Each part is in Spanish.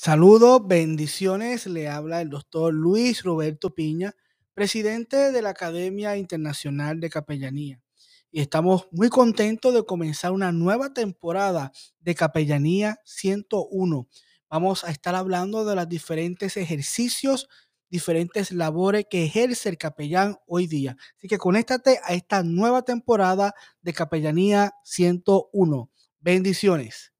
Saludos, bendiciones. Le habla el doctor Luis Roberto Piña, presidente de la Academia Internacional de Capellanía. Y estamos muy contentos de comenzar una nueva temporada de Capellanía 101. Vamos a estar hablando de los diferentes ejercicios, diferentes labores que ejerce el capellán hoy día. Así que conéctate a esta nueva temporada de Capellanía 101. Bendiciones.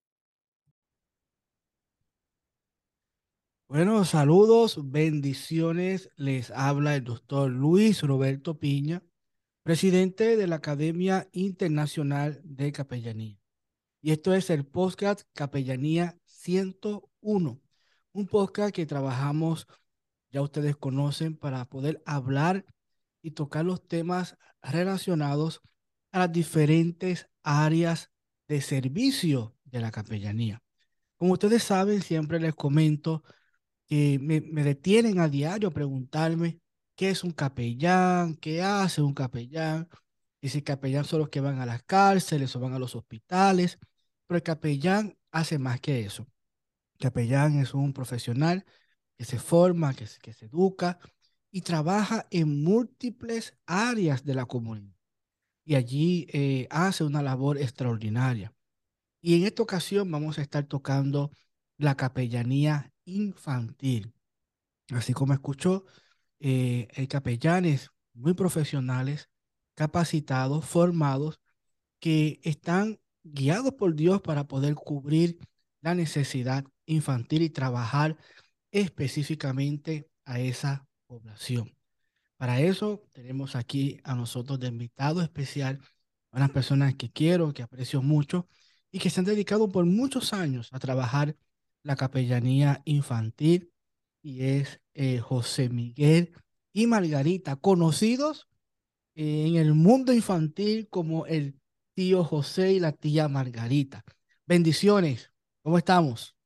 Bueno, saludos, bendiciones. Les habla el doctor Luis Roberto Piña, presidente de la Academia Internacional de Capellanía. Y esto es el podcast Capellanía 101, un podcast que trabajamos, ya ustedes conocen, para poder hablar y tocar los temas relacionados a las diferentes áreas de servicio de la capellanía. Como ustedes saben, siempre les comento que me, detienen a diario a preguntarme qué es un capellán, qué hace un capellán, y si capellán son los que van a las cárceles o van a los hospitales, pero el capellán hace más que eso. El capellán es un profesional que se forma, que, que se educa y trabaja en múltiples áreas de la comunidad. Y allí eh, hace una labor extraordinaria. Y en esta ocasión vamos a estar tocando la capellanía infantil. Así como escuchó, eh, hay capellanes muy profesionales, capacitados, formados, que están guiados por Dios para poder cubrir la necesidad infantil y trabajar específicamente a esa población. Para eso tenemos aquí a nosotros de invitado especial a unas personas que quiero, que aprecio mucho y que se han dedicado por muchos años a trabajar la capellanía infantil y es eh, José Miguel y Margarita, conocidos en el mundo infantil como el tío José y la tía Margarita. Bendiciones, ¿cómo estamos?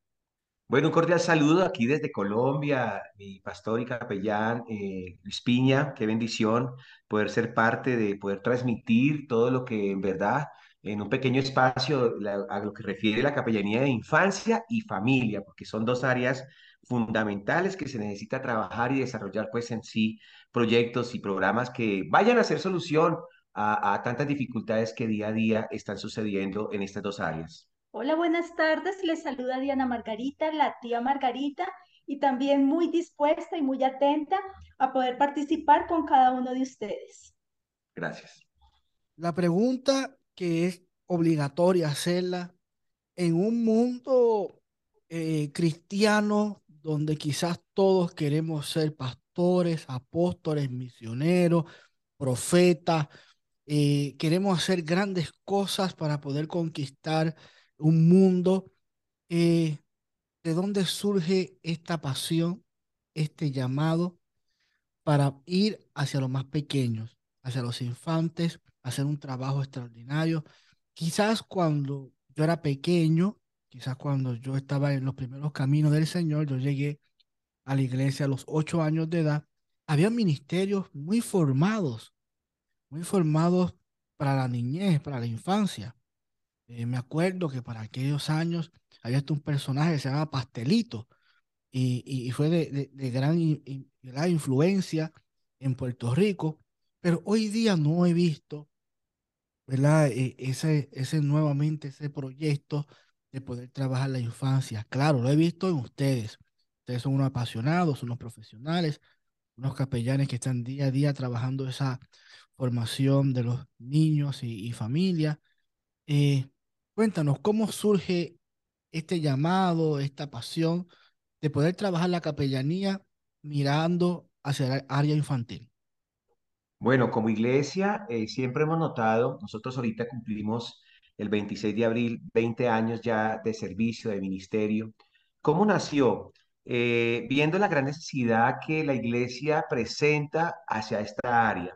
Bueno, un cordial saludo aquí desde Colombia, mi pastor y capellán eh, Luis Piña, qué bendición poder ser parte de poder transmitir todo lo que en verdad en un pequeño espacio a lo que refiere la capellanía de infancia y familia, porque son dos áreas fundamentales que se necesita trabajar y desarrollar pues en sí proyectos y programas que vayan a ser solución a, a tantas dificultades que día a día están sucediendo en estas dos áreas. Hola, buenas tardes. Les saluda Diana Margarita, la tía Margarita, y también muy dispuesta y muy atenta a poder participar con cada uno de ustedes. Gracias. La pregunta que es obligatoria hacerla en un mundo eh, cristiano donde quizás todos queremos ser pastores, apóstoles, misioneros, profetas, eh, queremos hacer grandes cosas para poder conquistar un mundo. Eh, ¿De dónde surge esta pasión, este llamado para ir hacia los más pequeños, hacia los infantes, hacer un trabajo extraordinario. Quizás cuando yo era pequeño, quizás cuando yo estaba en los primeros caminos del Señor, yo llegué a la iglesia a los ocho años de edad, había ministerios muy formados, muy formados para la niñez, para la infancia. Eh, me acuerdo que para aquellos años había un personaje que se llamaba Pastelito y, y, fue de, de, gran, gran influencia en Puerto Rico, pero hoy día no he visto ¿verdad? E, ese, ese nuevamente, ese proyecto de poder trabajar la infancia. Claro, lo he visto en ustedes. Ustedes son unos apasionados, unos profesionales, unos capellanes que están día a día trabajando esa formación de los niños y, familia. Eh, cuéntanos, ¿cómo surge este llamado, esta pasión de poder trabajar la capellanía mirando hacia el área infantil? Bueno, como iglesia eh, siempre hemos notado, nosotros ahorita cumplimos el 26 de abril 20 años ya de servicio, de ministerio. ¿Cómo nació? Eh, viendo la gran necesidad que la iglesia presenta hacia esta área.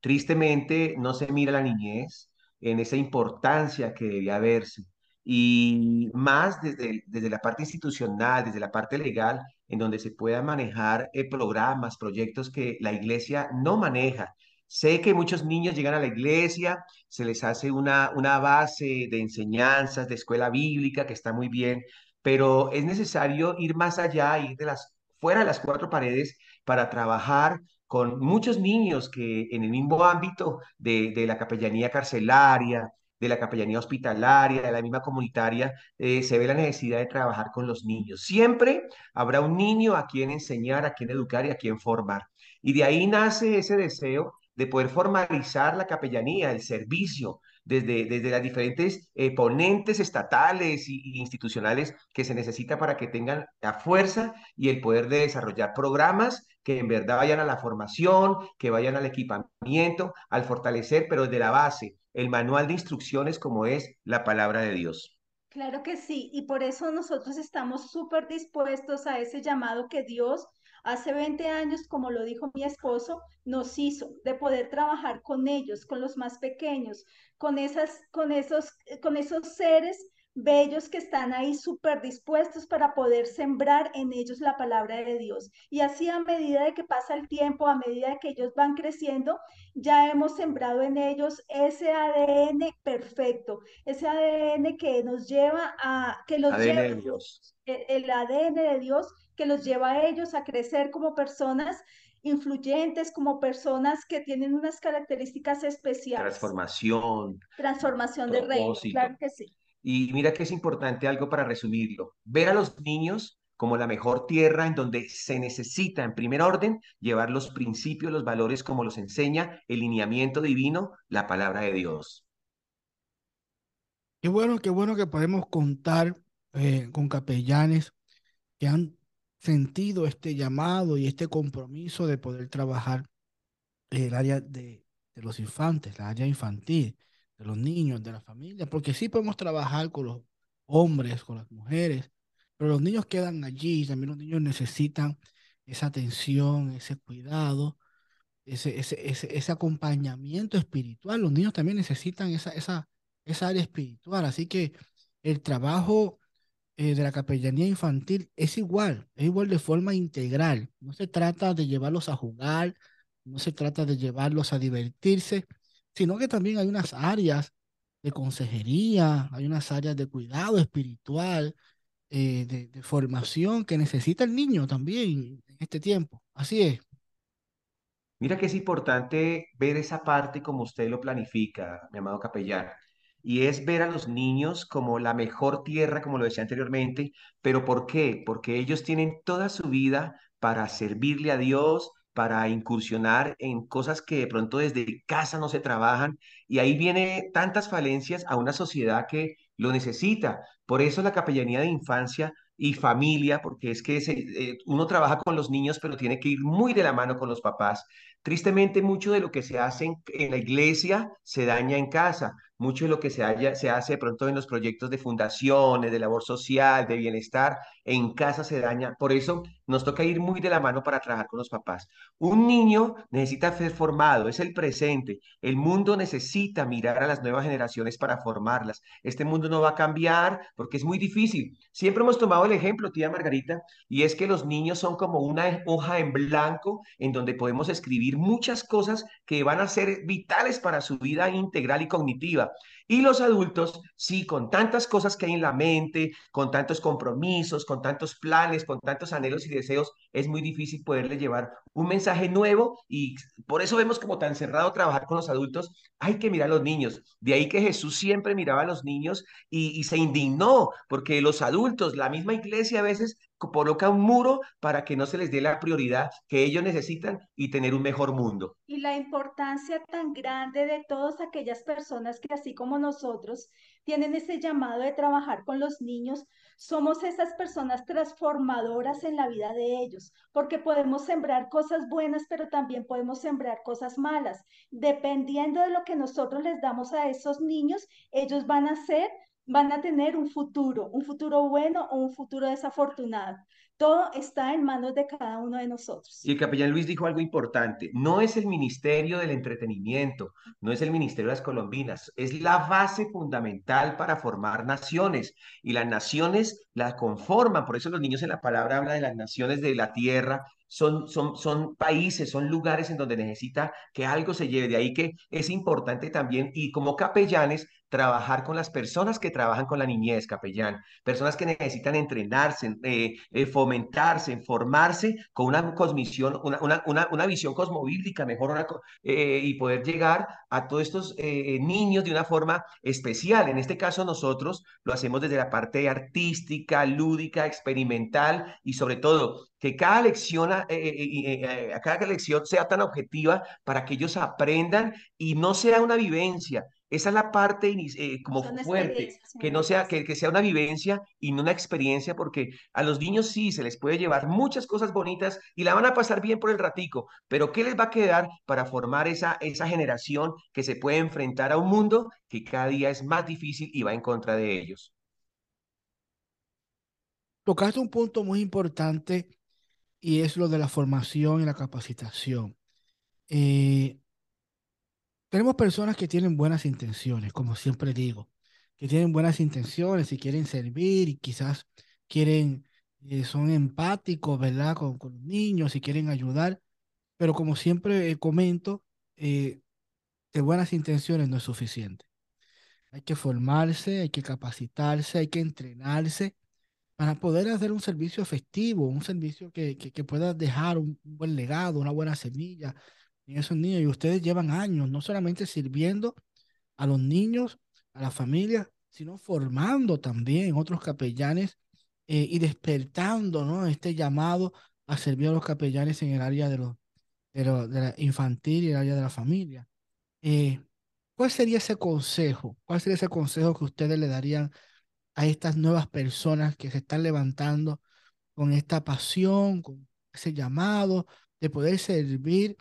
Tristemente no se mira la niñez en esa importancia que debía verse y más desde, desde la parte institucional, desde la parte legal, en donde se puedan manejar eh, programas, proyectos que la iglesia no maneja. Sé que muchos niños llegan a la iglesia, se les hace una, una base de enseñanzas, de escuela bíblica, que está muy bien, pero es necesario ir más allá, ir de las, fuera de las cuatro paredes para trabajar con muchos niños que en el mismo ámbito de, de la capellanía carcelaria, de la capellanía hospitalaria, de la misma comunitaria, eh, se ve la necesidad de trabajar con los niños. Siempre habrá un niño a quien enseñar, a quien educar y a quien formar. Y de ahí nace ese deseo de poder formalizar la capellanía, el servicio, desde, desde las diferentes eh, ponentes estatales y, institucionales que se necesita para que tengan la fuerza y el poder de desarrollar programas que en verdad vayan a la formación, que vayan al equipamiento, al fortalecer, pero desde la base, el manual de instrucciones como es la palabra de Dios. Claro que sí, y por eso nosotros estamos súper dispuestos a ese llamado que Dios hace 20 años, como lo dijo mi esposo, nos hizo de poder trabajar con ellos, con los más pequeños, con, esas, con, esos, con esos seres bellos que están ahí súper dispuestos para poder sembrar en ellos la palabra de Dios. Y así a medida de que pasa el tiempo, a medida de que ellos van creciendo, ya hemos sembrado en ellos ese ADN perfecto, ese ADN que nos lleva a, que los ADN lleva, de Dios. El, el ADN de Dios que los lleva a ellos a crecer como personas influyentes, como personas que tienen unas características especiales. Transformación. Transformación del reino, claro que sí. Y mira que es importante algo para resumirlo, ver a los niños como la mejor tierra en donde se necesita, en primer orden, llevar los principios, los valores como los enseña el lineamiento divino, la palabra de Dios. Qué bueno, qué bueno que podemos contar eh, con capellanes que han sentido este llamado y este compromiso de poder trabajar en el área de, de los infantes, la área infantil de los niños, de la familia, porque sí podemos trabajar con los hombres, con las mujeres, pero los niños quedan allí, también los niños necesitan esa atención, ese cuidado, ese, ese, ese, ese acompañamiento espiritual. Los niños también necesitan esa, esa, esa área espiritual, así que el trabajo eh, de la capellanía infantil es igual, es igual de forma integral. No se trata de llevarlos a jugar, no se trata de llevarlos a divertirse, sino que también hay unas áreas de consejería, hay unas áreas de cuidado espiritual, eh, de, de, formación que necesita el niño también en este tiempo. Así es. Mira que es importante ver esa parte como usted lo planifica, mi amado capellán, y es ver a los niños como la mejor tierra, como lo decía anteriormente, pero ¿por qué? Porque ellos tienen toda su vida para servirle a Dios, para incursionar en cosas que de pronto desde casa no se trabajan y ahí viene tantas falencias a una sociedad que lo necesita. Por eso la capellanía de infancia y familia, porque es que eh, uno trabaja con los niños, pero tiene que ir muy de la mano con los papás. Tristemente, mucho de lo que se hace en, en la iglesia se daña en casa. Mucho de lo que se, hace de pronto en los proyectos de fundaciones, de labor social, de bienestar, en casa se daña. Por eso nos toca ir muy de la mano para trabajar con los papás. Un niño necesita ser formado, es el presente. El mundo necesita mirar a las nuevas generaciones para formarlas. Este mundo no va a cambiar porque es muy difícil. Siempre hemos tomado el ejemplo, tía Margarita, y es que los niños son como una hoja en blanco en donde podemos escribir muchas cosas que van a ser vitales para su vida integral y cognitiva. Y los adultos, sí, con tantas cosas que hay en la mente, con tantos compromisos, con tantos planes, con tantos anhelos y deseos, es muy difícil poderle llevar un mensaje nuevo y por eso vemos como tan cerrado trabajar con los adultos. Hay que mirar a los niños. De ahí que Jesús siempre miraba a los niños y, y se indignó porque los adultos, la misma iglesia a veces coloca un muro para que no se les dé la prioridad que ellos necesitan y tener un mejor mundo. Y la importancia tan grande de todas aquellas personas que así como nosotros tienen ese llamado de trabajar con los niños, somos esas personas transformadoras en la vida de ellos, porque podemos sembrar cosas buenas, pero también podemos sembrar cosas malas. Dependiendo de lo que nosotros les damos a esos niños, ellos van a ser van a tener un futuro, un futuro bueno o un futuro desafortunado. Todo está en manos de cada uno de nosotros. Y el capellán Luis dijo algo importante, no es el ministerio del entretenimiento, no es el ministerio de las colombinas, es la base fundamental para formar naciones y las naciones la conforman, por eso los niños en la palabra hablan de las naciones de la tierra son, son, son países, son lugares en donde necesita que algo se lleve. De ahí que es importante también, y como capellanes, trabajar con las personas que trabajan con la niñez, capellán, personas que necesitan entrenarse, eh, eh, fomentarse, formarse con una cosmisión, una, una, una, visión cosmobíblica mejor eh, y poder llegar a todos estos niños de una forma especial. En este caso nosotros lo hacemos desde la parte artística, lúdica, experimental y sobre todo que cada lección, cada lección sea tan objetiva para que ellos aprendan y no sea una vivencia, esa es la parte eh, como fuerte, que no sea, que, que, sea una vivencia y no una experiencia, porque a los niños sí se les puede llevar muchas cosas bonitas y la van a pasar bien por el ratico, pero ¿qué les va a quedar para formar esa, esa generación que se puede enfrentar a un mundo que cada día es más difícil y va en contra de ellos? Tocaste un punto muy importante y es lo de la formación y la capacitación. Eh, tenemos personas que tienen buenas intenciones, como siempre digo, que tienen buenas intenciones y quieren servir y quizás quieren, eh, son empáticos, ¿verdad? Con, con, niños y quieren ayudar, pero como siempre eh, comento, eh, de buenas intenciones no es suficiente. Hay que formarse, hay que capacitarse, hay que entrenarse para poder hacer un servicio efectivo, un servicio que, que, pueda dejar un buen legado, una buena semilla, en esos niños. Y ustedes llevan años no solamente sirviendo a los niños, a la familia, sino formando también otros capellanes eh, y despertando ¿no? este llamado a servir a los capellanes en el área de, lo, de, de la infantil y el área de la familia. Eh, ¿Cuál sería ese consejo? ¿Cuál sería ese consejo que ustedes le darían a estas nuevas personas que se están levantando con esta pasión, con ese llamado de poder servir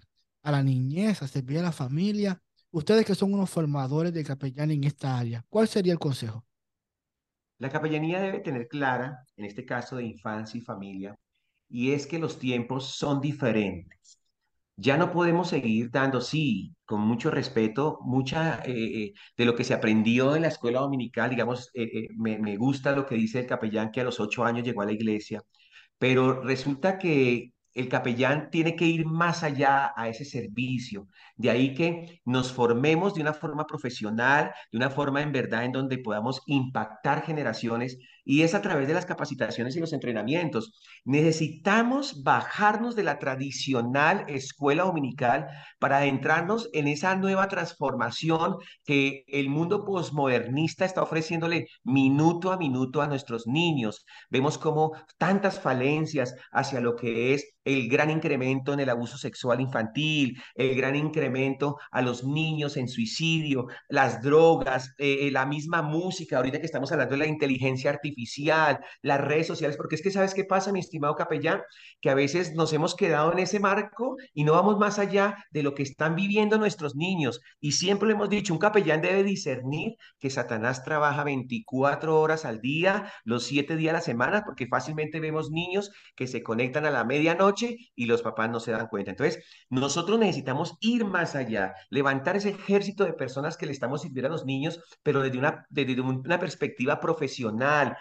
a la niñez, a servir a la familia. Ustedes que son unos formadores de capellán en esta área, ¿cuál sería el consejo? La capellanía debe tener clara, en este caso de infancia y familia, y es que los tiempos son diferentes. Ya no podemos seguir dando, sí, con mucho respeto, mucha eh, eh, de lo que se aprendió en la escuela dominical, digamos, eh, me, me gusta lo que dice el capellán que a los ocho años llegó a la iglesia, pero resulta que el capellán tiene que ir más allá a ese servicio. De ahí que nos formemos de una forma profesional, de una forma en verdad en donde podamos impactar generaciones y es a través de las capacitaciones y los entrenamientos. Necesitamos bajarnos de la tradicional escuela dominical para adentrarnos en esa nueva transformación que el mundo posmodernista está ofreciéndole minuto a minuto a nuestros niños. Vemos como tantas falencias hacia lo que es el gran incremento en el abuso sexual infantil, el gran incremento a los niños en suicidio, las drogas, eh, la misma música, ahorita que estamos hablando de la inteligencia artificial las redes sociales, porque es que sabes qué pasa, mi estimado capellán, que a veces nos hemos quedado en ese marco y no vamos más allá de lo que están viviendo nuestros niños. Y siempre le hemos dicho, un capellán debe discernir que Satanás trabaja 24 horas al día, los 7 días a la semana, porque fácilmente vemos niños que se conectan a la medianoche y los papás no se dan cuenta. Entonces, nosotros necesitamos ir más allá, levantar ese ejército de personas que le estamos sirviendo a los niños, pero desde una, desde una perspectiva profesional,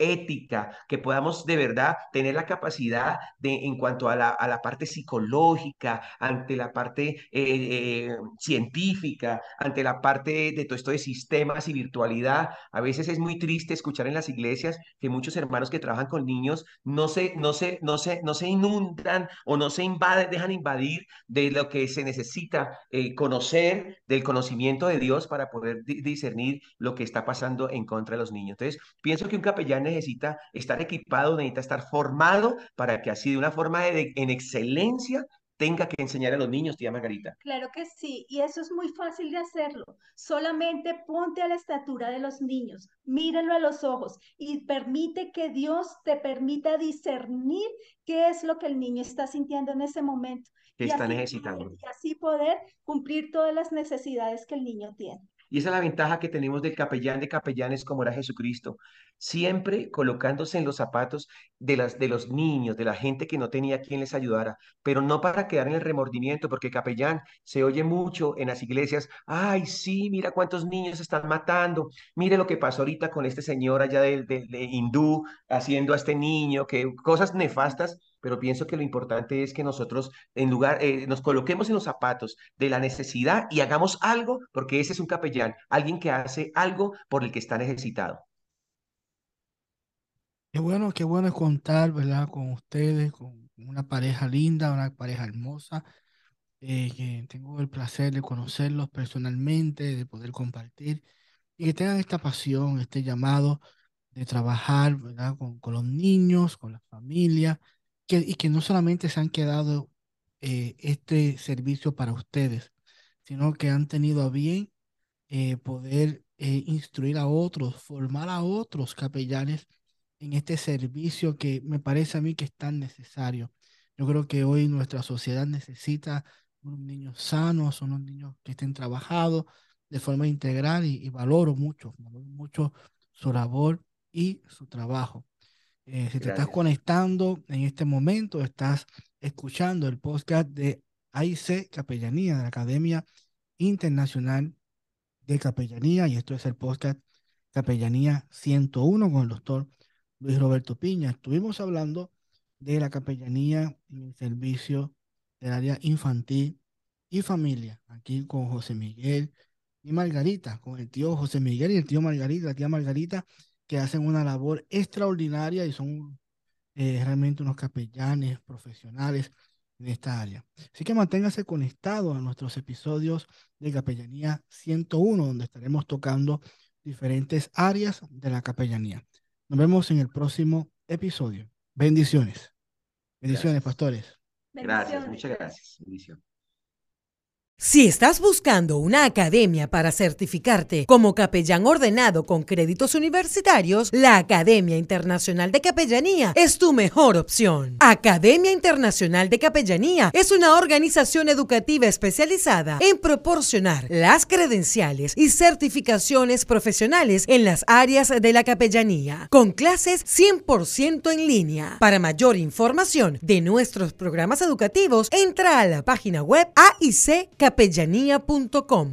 ética, que podamos de verdad tener la capacidad de, en cuanto a la, a la parte psicológica, ante la parte eh, eh, científica, ante la parte de todo esto de sistemas y virtualidad. A veces es muy triste escuchar en las iglesias que muchos hermanos que trabajan con niños no se, no se, no se, no se inundan o no se invaden, dejan invadir de lo que se necesita eh, conocer, del conocimiento de Dios para poder discernir lo que está pasando en contra de los niños. Entonces, pienso que un capellán necesita estar equipado, necesita estar formado para que así de una forma de, en excelencia tenga que enseñar a los niños, tía Margarita. Claro que sí, y eso es muy fácil de hacerlo. Solamente ponte a la estatura de los niños, míralo a los ojos y permite que Dios te permita discernir qué es lo que el niño está sintiendo en ese momento. Que está necesitando. y así poder cumplir todas las necesidades que el niño tiene. Y esa es la ventaja que tenemos del capellán de capellanes como era Jesucristo, siempre colocándose en los zapatos de, las, de los niños, de la gente que no tenía quien les ayudara, pero no para quedar en el remordimiento, porque capellán se oye mucho en las iglesias, ay, sí, mira cuántos niños están matando, mire lo que pasó ahorita con este señor allá de, de, hindú haciendo a este niño, que cosas nefastas, pero pienso que lo importante es que nosotros en lugar, eh, nos coloquemos en los zapatos de la necesidad y hagamos algo, porque ese es un capellán, alguien que hace algo por el que está necesitado. Qué bueno, qué bueno contar, ¿verdad? Con ustedes, con una pareja linda, una pareja hermosa, eh, que tengo el placer de conocerlos personalmente, de poder compartir y que tengan esta pasión, este llamado de trabajar, ¿verdad? Con, con los niños, con la familia, que, y que no solamente se han quedado eh, este servicio para ustedes, sino que han tenido a bien eh, poder instruir a otros, formar a otros capellanes en este servicio que me parece a mí que es tan necesario. Yo creo que hoy nuestra sociedad necesita unos niños sanos, unos niños que estén trabajados de forma integral y, valoro mucho, valoro mucho su labor y su trabajo. Eh, si te estás conectando en este momento, estás escuchando el podcast de AIC Capellanía, de la Academia Internacional de Capellanía, y esto es el podcast Capellanía 101 con el doctor Luis Roberto Piña. Estuvimos hablando de la capellanía en el servicio del área infantil y familia, aquí con José Miguel y Margarita, con el tío José Miguel y el tío Margarita, la tía Margarita, que hacen una labor extraordinaria y son eh, realmente unos capellanes profesionales en esta área. Así que manténgase conectado a nuestros episodios de Capellanía 101, donde estaremos tocando diferentes áreas de la capellanía. Nos vemos en el próximo episodio. Bendiciones. Bendiciones, pastores. Gracias, muchas gracias. Bendiciones. Si estás buscando una academia para certificarte como capellán ordenado con créditos universitarios, la Academia Internacional de Capellanía es tu mejor opción. Academia Internacional de Capellanía es una organización educativa especializada en proporcionar las credenciales y certificaciones profesionales en las áreas de la capellanía, con clases 100% en línea. Para mayor información de nuestros programas educativos, entra a la página web AIC capellanía.com.